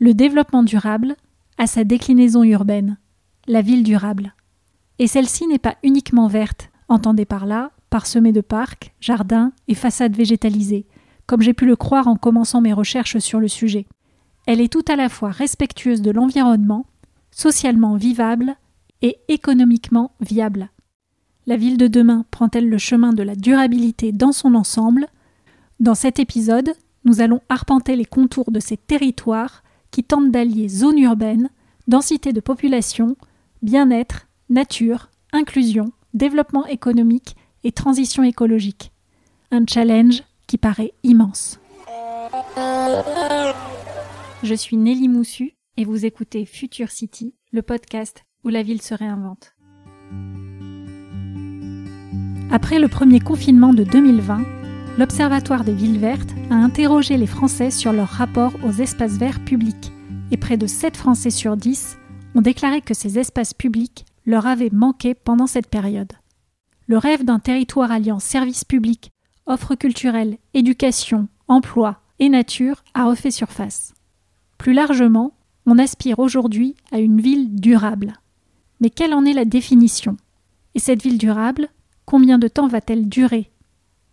Le développement durable a sa déclinaison urbaine, la ville durable. Et celle-ci n'est pas uniquement verte, entendez par là, parsemée de parcs, jardins et façades végétalisées, comme j'ai pu le croire en commençant mes recherches sur le sujet. Elle est tout à la fois respectueuse de l'environnement, socialement vivable et économiquement viable. La ville de demain prend-elle le chemin de la durabilité dans son ensemble? Dans cet épisode, nous allons arpenter les contours de ces territoires qui tentent d'allier zone urbaine, densité de population, bien-être, nature, inclusion, développement économique et transition écologique. Un challenge qui paraît immense. Je suis Nelly Moussu et vous écoutez Future City, le podcast où la ville se réinvente. Après le premier confinement de 2020, l'Observatoire des villes vertes a interrogé les Français sur leur rapport aux espaces verts publics et près de 7 Français sur 10 ont déclaré que ces espaces publics leur avaient manqué pendant cette période. Le rêve d'un territoire alliant services publics, offres culturelles, éducation, emploi et nature a refait surface. Plus largement, on aspire aujourd'hui à une ville durable. Mais quelle en est la définition? Et cette ville durable, combien de temps va-t-elle durer?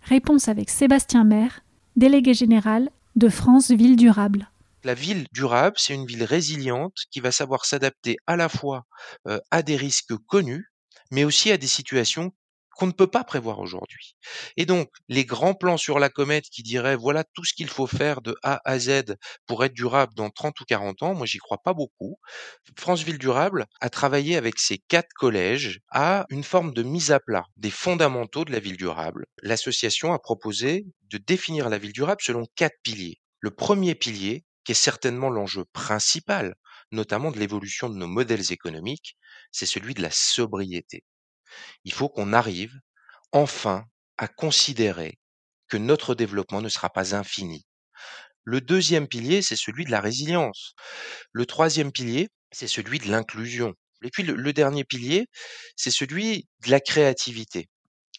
Réponse avec Sébastien Maire, délégué général de France Ville Durable. La ville durable, c'est une ville résiliente qui va savoir s'adapter à la fois euh, à des risques connus, mais aussi à des situations qu'on ne peut pas prévoir aujourd'hui. Et donc, les grands plans sur la comète qui diraient voilà tout ce qu'il faut faire de A à Z pour être durable dans 30 ou 40 ans, moi j'y crois pas beaucoup. France Ville Durable a travaillé avec ses quatre collèges à une forme de mise à plat des fondamentaux de la ville durable. L'association a proposé de définir la ville durable selon quatre piliers. Le premier pilier, qui est certainement l'enjeu principal, notamment de l'évolution de nos modèles économiques, c'est celui de la sobriété. Il faut qu'on arrive enfin à considérer que notre développement ne sera pas infini. Le deuxième pilier, c'est celui de la résilience. Le troisième pilier, c'est celui de l'inclusion. Et puis le, dernier pilier, c'est celui de la créativité.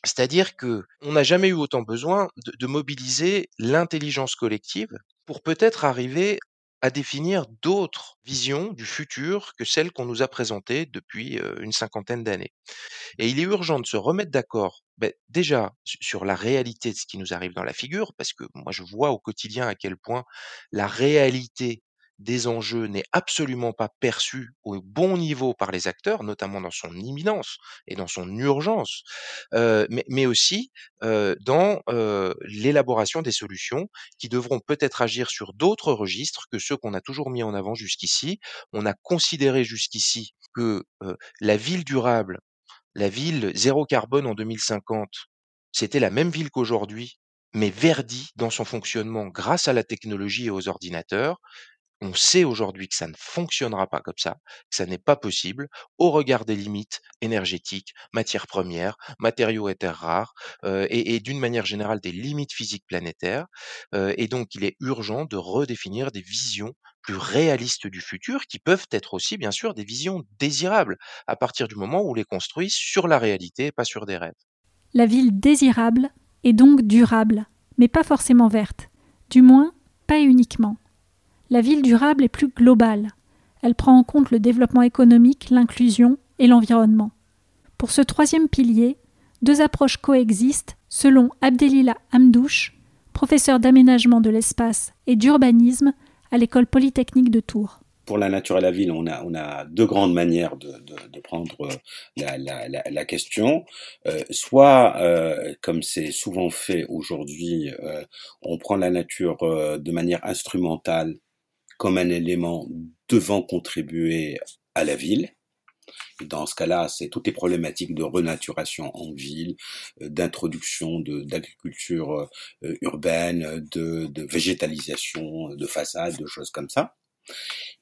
C'est-à-dire que on n'a jamais eu autant besoin de mobiliser l'intelligence collective pour peut-être arriver à définir d'autres visions du futur que celles qu'on nous a présentées depuis une cinquantaine d'années. Et il est urgent de se remettre d'accord, déjà sur la réalité de ce qui nous arrive dans la figure, parce que moi je vois au quotidien à quel point la réalité des enjeux n'est absolument pas perçu au bon niveau par les acteurs, notamment dans son imminence et dans son urgence, mais, aussi dans l'élaboration des solutions qui devront peut-être agir sur d'autres registres que ceux qu'on a toujours mis en avant jusqu'ici. On a considéré jusqu'ici que la ville durable, la ville zéro carbone en 2050, c'était la même ville qu'aujourd'hui, mais verdie dans son fonctionnement grâce à la technologie et aux ordinateurs, on sait aujourd'hui que ça ne fonctionnera pas comme ça, que ça n'est pas possible au regard des limites énergétiques, matières premières, matériaux et terres rares, euh, et, d'une manière générale des limites physiques planétaires. Euh, et donc, il est urgent de redéfinir des visions plus réalistes du futur, qui peuvent être aussi, bien sûr, des visions désirables, à partir du moment où on les construit sur la réalité et pas sur des rêves. La ville désirable est donc durable, mais pas forcément verte, du moins pas uniquement. La ville durable est plus globale. Elle prend en compte le développement économique, l'inclusion et l'environnement. Pour ce troisième pilier, deux approches coexistent selon Abdelila Amdouche, professeur d'aménagement de l'espace et d'urbanisme à l'école polytechnique de Tours. Pour la nature et la ville, on a, deux grandes manières de, prendre euh, la, question. Euh, soit, euh, comme c'est souvent fait aujourd'hui, on prend la nature de manière instrumentale comme un élément devant contribuer à la ville. Dans ce cas-là, c'est toutes les problématiques de renaturation en ville, euh, d'introduction d'agriculture euh, urbaine, de, de, végétalisation de façades, de choses comme ça.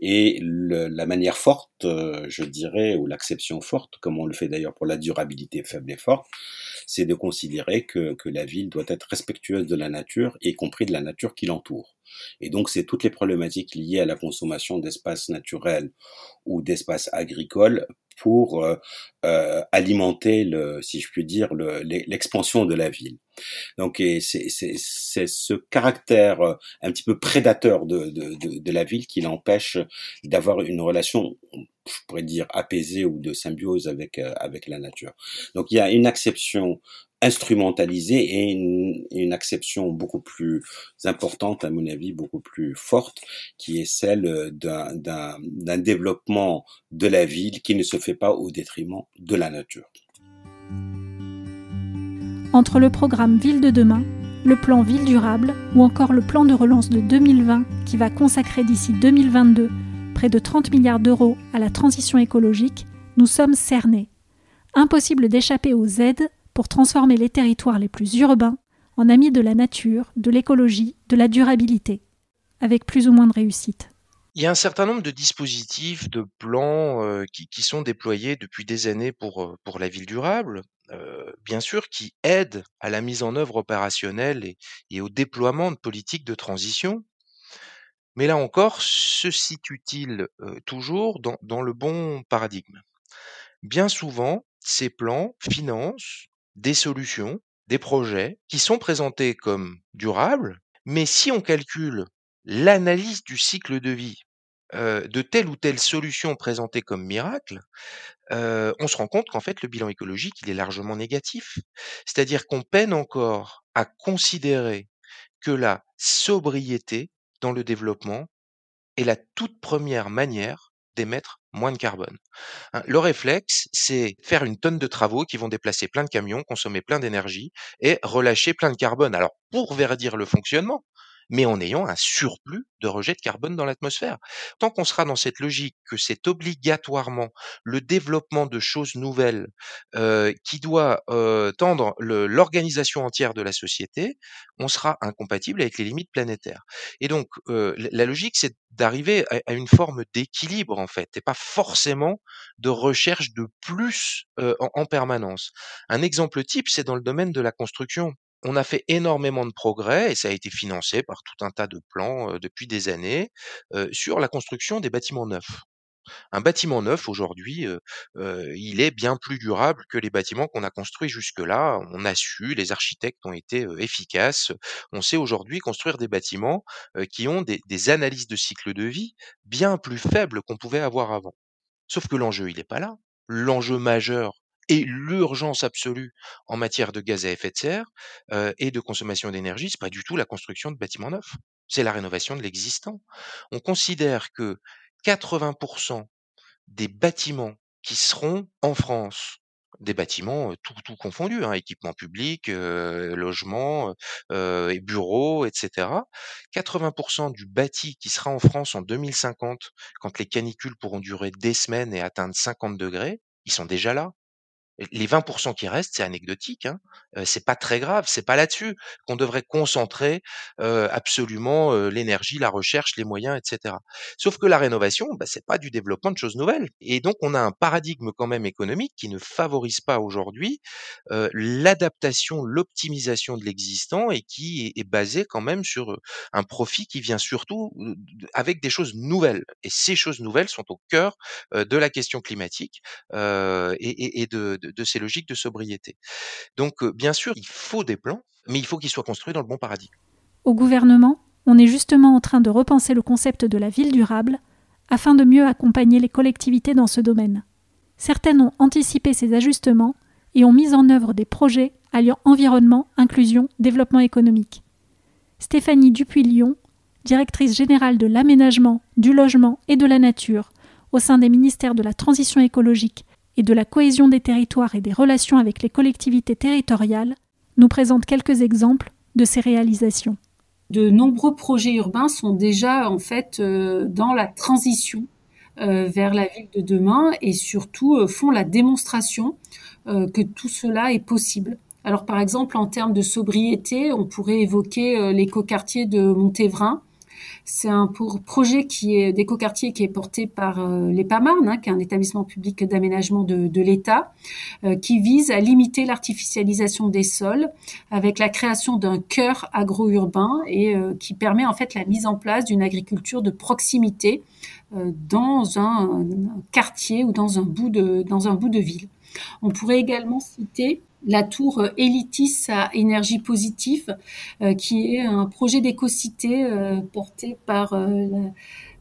Et la manière forte, euh, je dirais, ou l'acception forte, comme on le fait d'ailleurs pour la durabilité faible et forte, c'est de considérer que, que la ville doit être respectueuse de la nature, y compris de la nature qui l'entoure. Et donc, c'est toutes les problématiques liées à la consommation d'espaces naturels ou d'espaces agricoles pour alimenter, le, si je puis dire, l'expansion de la ville. Donc c'est ce caractère un petit peu prédateur de, de, de la ville qui l'empêche d'avoir une relation je pourrais dire apaisée ou de symbiose avec avec la nature. Donc il y a une acception instrumentalisée et une, une, acception beaucoup plus importante, à mon avis, beaucoup plus forte, qui est celle d'un développement de la ville qui ne se fait pas au détriment de la nature. Entre le programme Ville de demain, le plan Ville durable ou encore le plan de relance de 2020 qui va consacrer d'ici 2022 près de 30 milliards d'euros à la transition écologique, nous sommes cernés. Impossible d'échapper aux aides pour transformer les territoires les plus urbains en amis de la nature, de l'écologie, de la durabilité, avec plus ou moins de réussite. Il y a un certain nombre de dispositifs, de plans euh, qui, sont déployés depuis des années pour, euh, la ville durable, euh, bien sûr, qui aident à la mise en œuvre opérationnelle et, au déploiement de politiques de transition. Mais là encore, se situe-t-il toujours dans le bon paradigme? Bien souvent, ces plans financent des solutions, des projets qui sont présentés comme durables, mais si on calcule l'analyse du cycle de vie de telle ou telle solution présentée comme miracle, on se rend compte qu'en fait le bilan écologique il est largement négatif. C'est-à-dire qu'on peine encore à considérer que la sobriété dans le développement est la toute première manière d'émettre moins de carbone. Hein, le réflexe, c'est faire une tonne de travaux qui vont déplacer plein de camions, consommer plein d'énergie et relâcher plein de carbone. Alors, pour verdir le fonctionnement, mais en ayant un surplus de rejet de carbone dans l'atmosphère. Tant qu'on sera dans cette logique que c'est obligatoirement le développement de choses nouvelles euh, qui doit euh, tendre l'organisation entière de la société, on sera incompatible avec les limites planétaires. Et donc, euh, la logique, c'est d'arriver à, une forme d'équilibre, en fait, et pas forcément de recherche de plus en, en permanence. Un exemple type, c'est dans le domaine de la construction on a fait énormément de progrès et ça a été financé par tout un tas de plans depuis des années sur la construction des bâtiments neufs. Un bâtiment neuf aujourd'hui, il est bien plus durable que les bâtiments qu'on a construits jusque-là. On a su, les architectes ont été efficaces. On sait aujourd'hui construire des bâtiments qui ont des, analyses de cycle de vie bien plus faibles qu'on pouvait avoir avant. Sauf que l'enjeu, il n'est pas là. L'enjeu majeur, et l'urgence absolue en matière de gaz à effet de serre et de consommation d'énergie, c'est pas du tout la construction de bâtiments neufs, c'est la rénovation de l'existant. On considère que 80% des bâtiments qui seront en France, des bâtiments tout, tout confondus, hein, équipements publics, logements et bureaux, etc. 80% du bâti qui sera en France en 2050, quand les canicules pourront durer des semaines et atteindre 50 degrés, ils sont déjà là. Les 20% qui restent, c'est anecdotique. Hein. c'est pas très grave. C'est pas là-dessus qu'on devrait concentrer absolument l'énergie, la recherche, les moyens, etc. Sauf que la rénovation, bah, c'est pas du développement de choses nouvelles. Et donc, on a un paradigme quand même économique qui ne favorise pas aujourd'hui l'adaptation, l'optimisation de l'existant et qui est, basé quand même sur un profit qui vient surtout avec des choses nouvelles. Et ces choses nouvelles sont au cœur de la question climatique et, et, et de, ces logiques de sobriété. Donc, bien sûr, il faut des plans, mais il faut qu'ils soient construits dans le bon paradigme. Au gouvernement, on est justement en train de repenser le concept de la ville durable afin de mieux accompagner les collectivités dans ce domaine. Certaines ont anticipé ces ajustements et ont mis en œuvre des projets alliant environnement, inclusion, développement économique. Stéphanie Dupuis-Lyon, directrice générale de l'aménagement, du logement et de la nature au sein des ministères de la transition écologique et de la cohésion des territoires et des relations avec les collectivités territoriales, nous présente quelques exemples de ces réalisations. De nombreux projets urbains sont déjà en fait euh, dans la transition euh, vers la ville de demain et surtout euh, font la démonstration que tout cela est possible. Alors par exemple en termes de sobriété, on pourrait évoquer l'écoquartier de Montévrain c'est un projet qui est d'écoquartier qui est porté par euh, l'EPAMARN, hein, qui est un établissement public d'aménagement de, l'État, euh, qui vise à limiter l'artificialisation des sols avec la création d'un cœur agro-urbain et euh, qui permet en fait la mise en place d'une agriculture de proximité dans un, quartier ou dans un bout de ville. On pourrait également citer la tour Elitis à énergie positive, qui est un projet d'écocité porté par,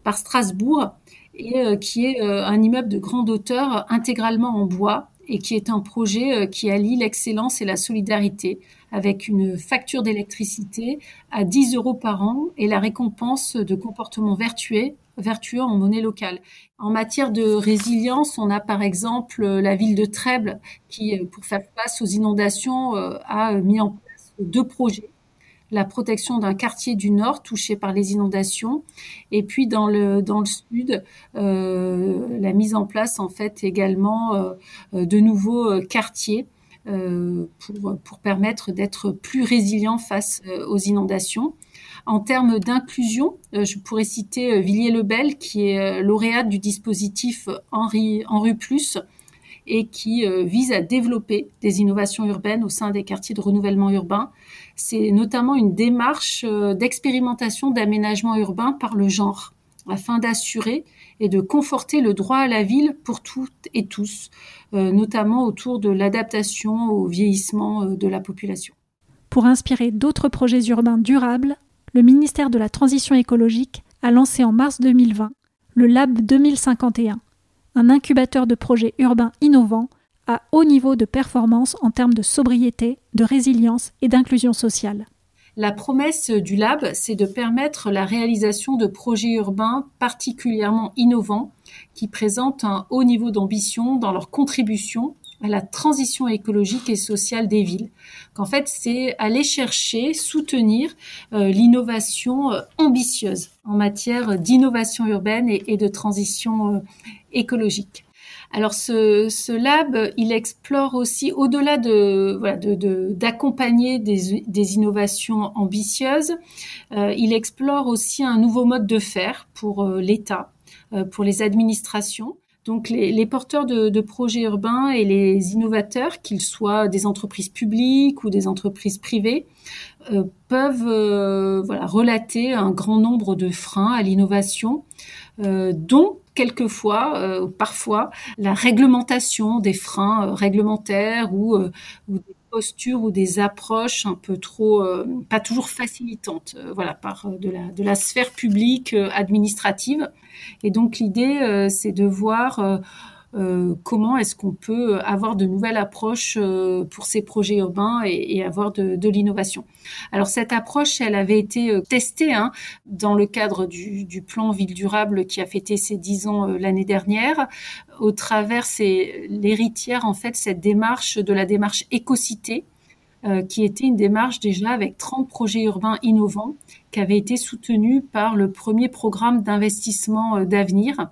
par Strasbourg et qui est un immeuble de grande hauteur intégralement en bois et qui est un projet euh, qui allie l'excellence et la solidarité avec une facture d'électricité à 10 euros par an et la récompense de comportements vertueux, vertueux en monnaie locale. En matière de résilience, on a par exemple euh, la ville de Trèbes qui, euh, pour faire face aux inondations, a mis en place deux projets la protection d'un quartier du nord touché par les inondations et puis dans le dans le sud euh, la mise en place en fait également euh, de nouveaux euh, quartiers pour, permettre d'être plus résilient face aux inondations. En termes d'inclusion, je pourrais citer Villiers-le-Bel, qui est lauréate du dispositif Henri, Henri Plus, et qui euh, vise à développer des innovations urbaines au sein des quartiers de renouvellement urbain. C'est notamment une démarche euh, d'expérimentation d'aménagement urbain par le genre afin d'assurer et de conforter le droit à la ville pour toutes et tous, euh, notamment autour de l'adaptation au vieillissement de la population. Pour inspirer d'autres projets urbains durables, le ministère de la Transition écologique a lancé en mars 2020 le Lab 2051, un incubateur de projets urbains innovants à haut niveau de performance en termes de sobriété, de résilience et d'inclusion sociale. La promesse du lab, c'est de permettre la réalisation de projets urbains particulièrement innovants qui présentent un haut niveau d'ambition dans leur contribution à la transition écologique et sociale des villes. Qu'en fait, c'est aller chercher, soutenir euh, l'innovation euh, ambitieuse en matière d'innovation urbaine et, de transition euh, écologique. Alors ce, lab, il explore aussi, au-delà de d'accompagner de, des, des, innovations ambitieuses, il explore aussi un nouveau mode de faire pour l'État, pour les administrations. Donc les, porteurs de, projets urbains et les innovateurs, qu'ils soient des entreprises publiques ou des entreprises privées, euh, peuvent euh, voilà, relater un grand nombre de freins à l'innovation, euh, dont quelquefois, parfois, la réglementation des freins réglementaires ou, ou des postures ou des approches un peu trop, pas toujours facilitantes, voilà, par de la, de la sphère publique administrative. Et donc l'idée, euh, c'est de voir euh, euh, comment est-ce qu'on peut avoir de nouvelles approches pour ces projets urbains et, avoir de, l'innovation. Alors cette approche, elle avait été testée hein, dans le cadre du, plan Ville durable qui a fêté ses dix ans l'année dernière, au travers c'est l'héritière en fait cette démarche de la démarche écocité qui était une démarche déjà avec 30 projets urbains innovants qui avait été soutenu par le premier programme d'investissement euh, d'avenir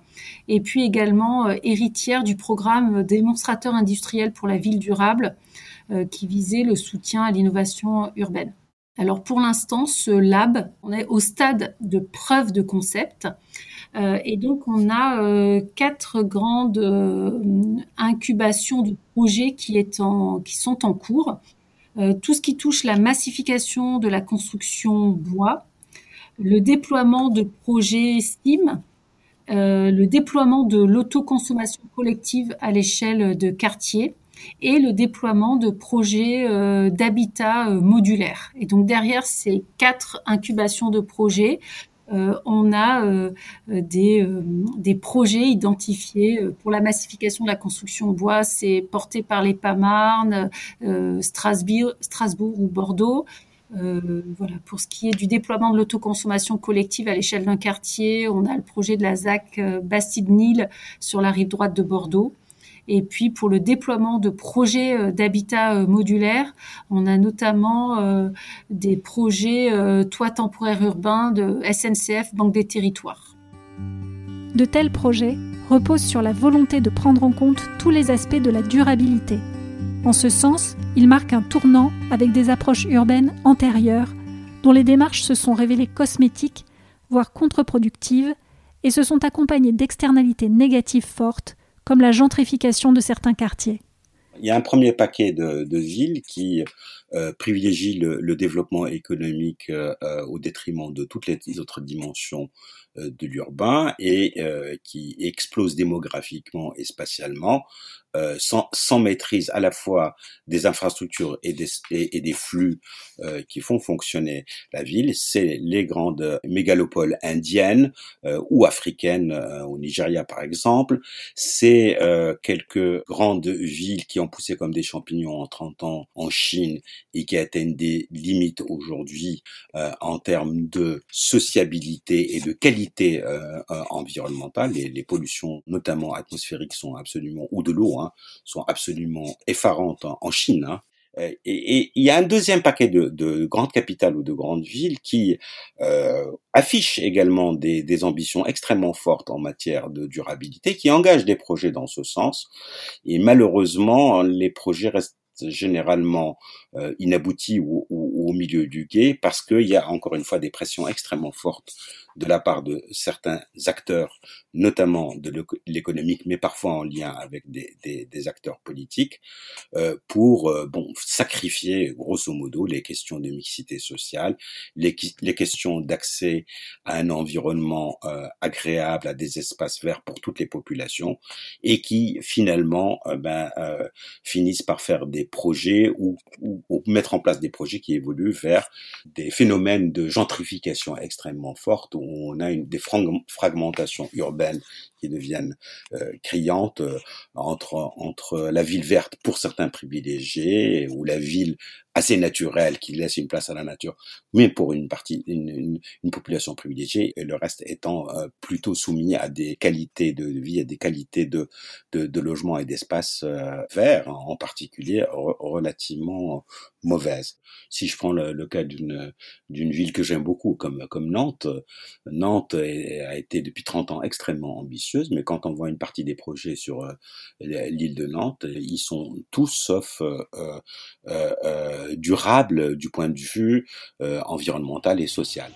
et puis également euh, héritière du programme démonstrateur industriel pour la ville durable qui visait le soutien à l'innovation urbaine. Alors pour l'instant, ce lab, on est au stade de preuve de concept. et donc, on a quatre grandes incubations de projets qui sont en cours. Euh, tout ce qui touche la massification de la construction bois, le déploiement de projets STEAM, euh, le déploiement de l'autoconsommation collective à l'échelle de quartiers et le déploiement de projets euh, d'habitat modulaire. Et donc derrière ces quatre incubations de projets, euh, on a euh, des, euh, des, projets identifiés pour la massification de la construction en bois. C'est porté par les Pamarnes, Strasbourg, Strasbourg ou Bordeaux. voilà, pour ce qui est du déploiement de l'autoconsommation collective à l'échelle d'un quartier, on a le projet de la ZAC Bastide-Nil sur la rive droite de Bordeaux. Et puis pour le déploiement de projets euh, d'habitat euh, modulaire, on a notamment euh, des projets toits temporaires urbains de SNCF, Banque des Territoires. De tels projets reposent sur la volonté de prendre en compte tous les aspects de la durabilité. En ce sens, ils marquent un tournant avec des approches urbaines antérieures dont les démarches se sont révélées cosmétiques, voire contre-productives, et se sont accompagnées d'externalités négatives fortes comme la gentrification de certains quartiers. Il y a un premier paquet de, villes qui privilégie le, développement économique au détriment de toutes les autres dimensions de l'urbain et qui explose démographiquement et spatialement euh, sans, sans, maîtrise à la fois des infrastructures et des, et, des flux euh, qui font fonctionner la ville, c'est les grandes mégalopoles indiennes euh, ou africaines, euh, au Nigeria par exemple, c'est euh, quelques grandes villes qui ont poussé comme des champignons en 30 ans en Chine et qui atteignent des limites aujourd'hui en termes de sociabilité et de qualité environnementale. Les, les pollutions, notamment atmosphériques, sont absolument, ou de l'eau, hein, Hein, sont absolument effarantes en, Chine. Hein. Et, il y a un deuxième paquet de, grandes capitales ou de grandes villes qui euh, affichent également des, ambitions extrêmement fortes en matière de durabilité, qui engagent des projets dans ce sens. Et malheureusement, les projets restent généralement euh, inaboutis ou, ou, au milieu du guet parce qu'il y a encore une fois des pressions extrêmement fortes de la part de certains acteurs, notamment de l'économique, mais parfois en lien avec des, des, des acteurs politiques, euh, pour euh, bon sacrifier grosso modo les questions de mixité sociale, les, les questions d'accès à un environnement euh, agréable, à des espaces verts pour toutes les populations, et qui finalement euh, ben, euh, finissent par faire des projets ou, ou, ou mettre en place des projets qui évoluent vers des phénomènes de gentrification extrêmement fortes on a une, des fragmentations urbaines qui deviennent euh, criantes euh, entre entre la ville verte pour certains privilégiés ou la ville assez naturelle qui laisse une place à la nature, mais pour une partie, une, une, population privilégiée, et le reste étant euh, plutôt soumis à des qualités de vie, à des qualités de, de, de logement et d'espace verts, en particulier relativement mauvaises. Si je prends le, le cas d'une d'une ville que j'aime beaucoup, comme comme Nantes, Nantes a été depuis 30 ans extrêmement ambitieuse mais quand on voit une partie des projets sur euh, l'île de Nantes, ils sont tous sauf euh, euh, durables du point de vue environnemental et social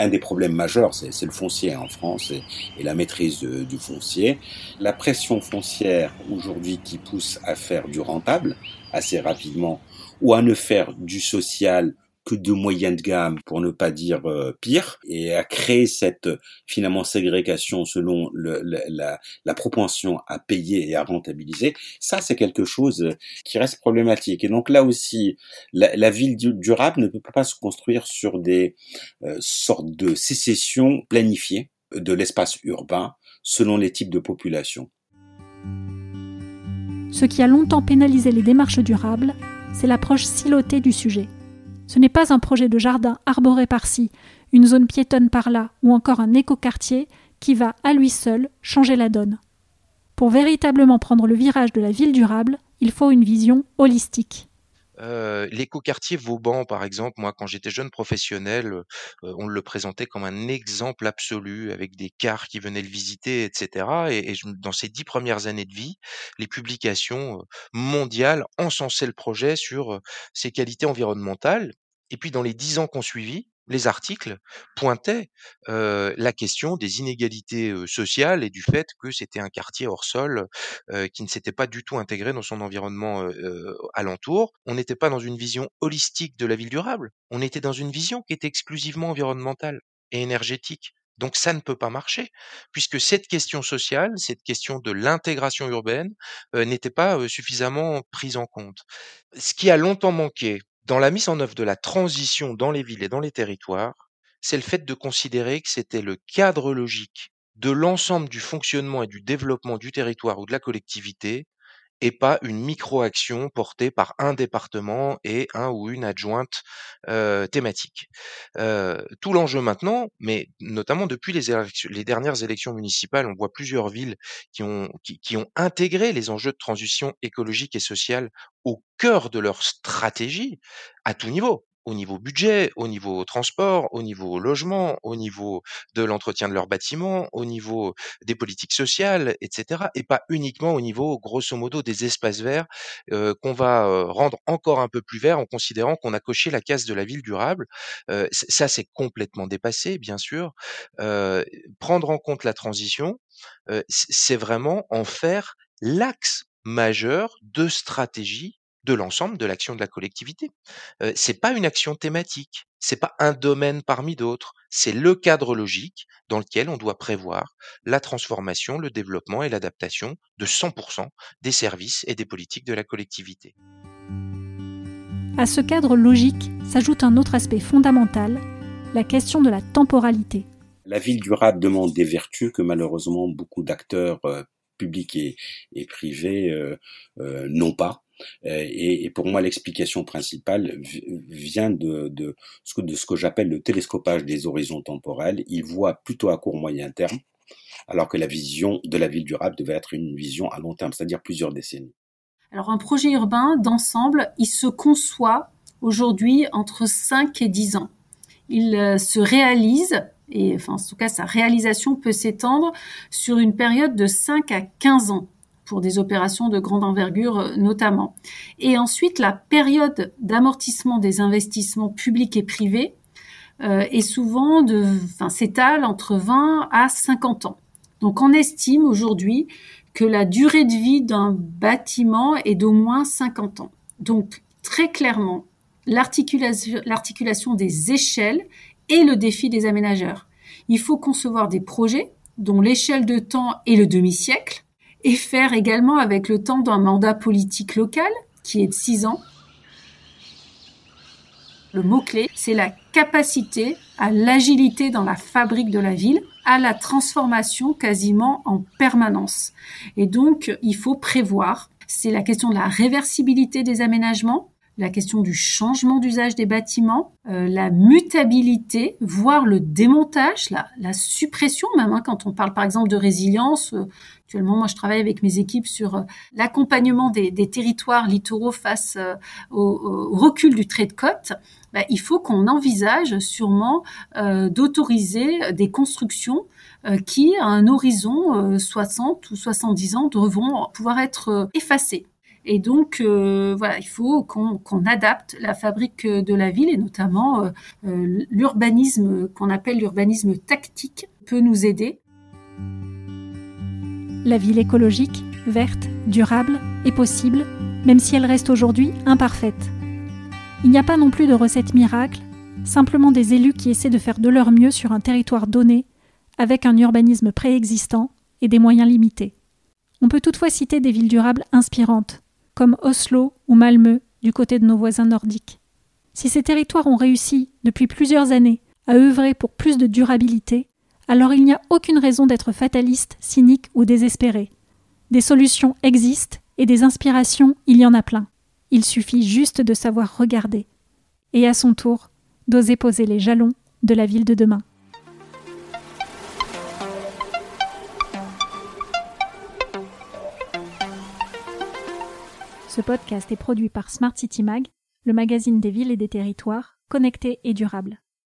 un des problèmes majeurs, c'est le foncier en France et, la maîtrise du foncier. La pression foncière aujourd'hui qui pousse à faire du rentable assez rapidement ou à ne faire du social de moyenne de gamme, pour ne pas dire euh, pire, et à créer cette finalement ségrégation selon la, propension à payer et à rentabiliser, ça c'est quelque chose qui reste problématique. Et donc là aussi, la, ville durable ne peut pas se construire sur des euh, sortes de sécessions planifiées de l'espace urbain selon les types de population. Ce qui a longtemps pénalisé les démarches durables, c'est l'approche silotée du sujet. Ce n'est pas un projet de jardin arboré par-ci, une zone piétonne par-là ou encore un écoquartier qui va, à lui seul, changer la donne. Pour véritablement prendre le virage de la ville durable, il faut une vision holistique. Euh, L'écoquartier Vauban, par exemple, moi, quand j'étais jeune professionnel, euh, on le présentait comme un exemple absolu, avec des cars qui venaient le visiter, etc. Et, dans ces dix premières années de vie, les publications euh, mondiales encensaient le projet sur ses qualités environnementales. Et puis, dans les dix ans qu'on suivit, les articles pointaient la question des inégalités sociales et du fait que c'était un quartier hors sol qui ne s'était pas du tout intégré dans son environnement alentour. On n'était pas dans une vision holistique de la ville durable, on était dans une vision qui était exclusivement environnementale et énergétique. Donc ça ne peut pas marcher, puisque cette question sociale, cette question de l'intégration urbaine n'était pas suffisamment prise en compte. Ce qui a longtemps manqué dans la mise en œuvre de la transition dans les villes et dans les territoires, c'est le fait de considérer que c'était le cadre logique de l'ensemble du fonctionnement et du développement du territoire ou de la collectivité et pas une micro-action portée par un département et un ou une adjointe thématique. Tout l'enjeu maintenant, mais notamment depuis les, dernières élections municipales, on voit plusieurs villes qui ont, qui ont intégré les enjeux de transition écologique et sociale au cœur de leur stratégie à tout niveau au niveau budget, au niveau transport, au niveau logement, au niveau de l'entretien de leurs bâtiments, au niveau des politiques sociales, etc. Et pas uniquement au niveau, grosso modo, des espaces verts euh, qu'on va euh, rendre encore un peu plus verts en considérant qu'on a coché la case de la ville durable. Euh, ça, c'est complètement dépassé, bien sûr. prendre en compte la transition, c'est vraiment en faire l'axe majeur de stratégie de l'ensemble de l'action de la collectivité. Euh, c'est pas une action thématique, c'est pas un domaine parmi d'autres, c'est le cadre logique dans lequel on doit prévoir la transformation, le développement et l'adaptation de 100% des services et des politiques de la collectivité. À ce cadre logique s'ajoute un autre aspect fondamental, la question de la temporalité. La ville durable demande des vertus que malheureusement beaucoup d'acteurs euh, publics et, privés euh, euh, n'ont pas. Et, pour moi, l'explication principale vient de, ce que, de ce que j'appelle le télescopage des horizons temporels. Ils voient plutôt à court moyen terme, alors que la vision de la ville durable devait être une vision à long terme, c'est-à-dire plusieurs décennies. Alors un projet urbain d'ensemble, il se conçoit aujourd'hui entre 5 et 10 ans. Il se réalise et enfin, en tout cas, sa réalisation peut s'étendre sur une période de 5 à 15 ans pour des opérations de grande envergure euh, notamment. Et ensuite, la période d'amortissement des investissements publics et privés euh, est souvent de, s'étale entre 20 à 50 ans. Donc, on estime aujourd'hui que la durée de vie d'un bâtiment est d'au moins 50 ans. Donc, très clairement, l'articulation des échelles et le défi des aménageurs. Il faut concevoir des projets dont l'échelle de temps est le demi-siècle et faire également avec le temps d'un mandat politique local qui est de six ans. Le mot-clé, c'est la capacité à l'agilité dans la fabrique de la ville, à la transformation quasiment en permanence. Et donc, il faut prévoir. C'est la question de la réversibilité des aménagements, la question du changement d'usage des bâtiments, euh, la mutabilité, voire le démontage, la, suppression même, hein, quand on parle par exemple de résilience. Euh, actuellement, moi, je travaille avec mes équipes sur euh, l'accompagnement des, territoires littoraux face au, recul du trait de côte. Bah, il faut qu'on envisage sûrement d'autoriser des constructions qui, à un horizon 60 ou 70 ans, devront pouvoir être effacées. Et donc, euh, voilà, il faut qu'on adapte la fabrique de la ville et notamment euh, euh, l'urbanisme qu'on appelle l'urbanisme tactique peut nous aider. La ville écologique, verte, durable est possible, même si elle reste aujourd'hui imparfaite. Il n'y a pas non plus de recette miracle, simplement des élus qui essaient de faire de leur mieux sur un territoire donné, avec un urbanisme préexistant et des moyens limités. On peut toutefois citer des villes durables inspirantes, comme Oslo ou Malmö du côté de nos voisins nordiques. Si ces territoires ont réussi, depuis plusieurs années, à œuvrer pour plus de durabilité, alors il n'y a aucune raison d'être fataliste, cynique ou désespéré. Des solutions existent et des inspirations, il y en a plein. Il suffit juste de savoir regarder et à son tour d'oser poser les jalons de la ville de demain. Ce podcast est produit par Smart City Mag, le magazine des villes et des territoires, connectés et durables.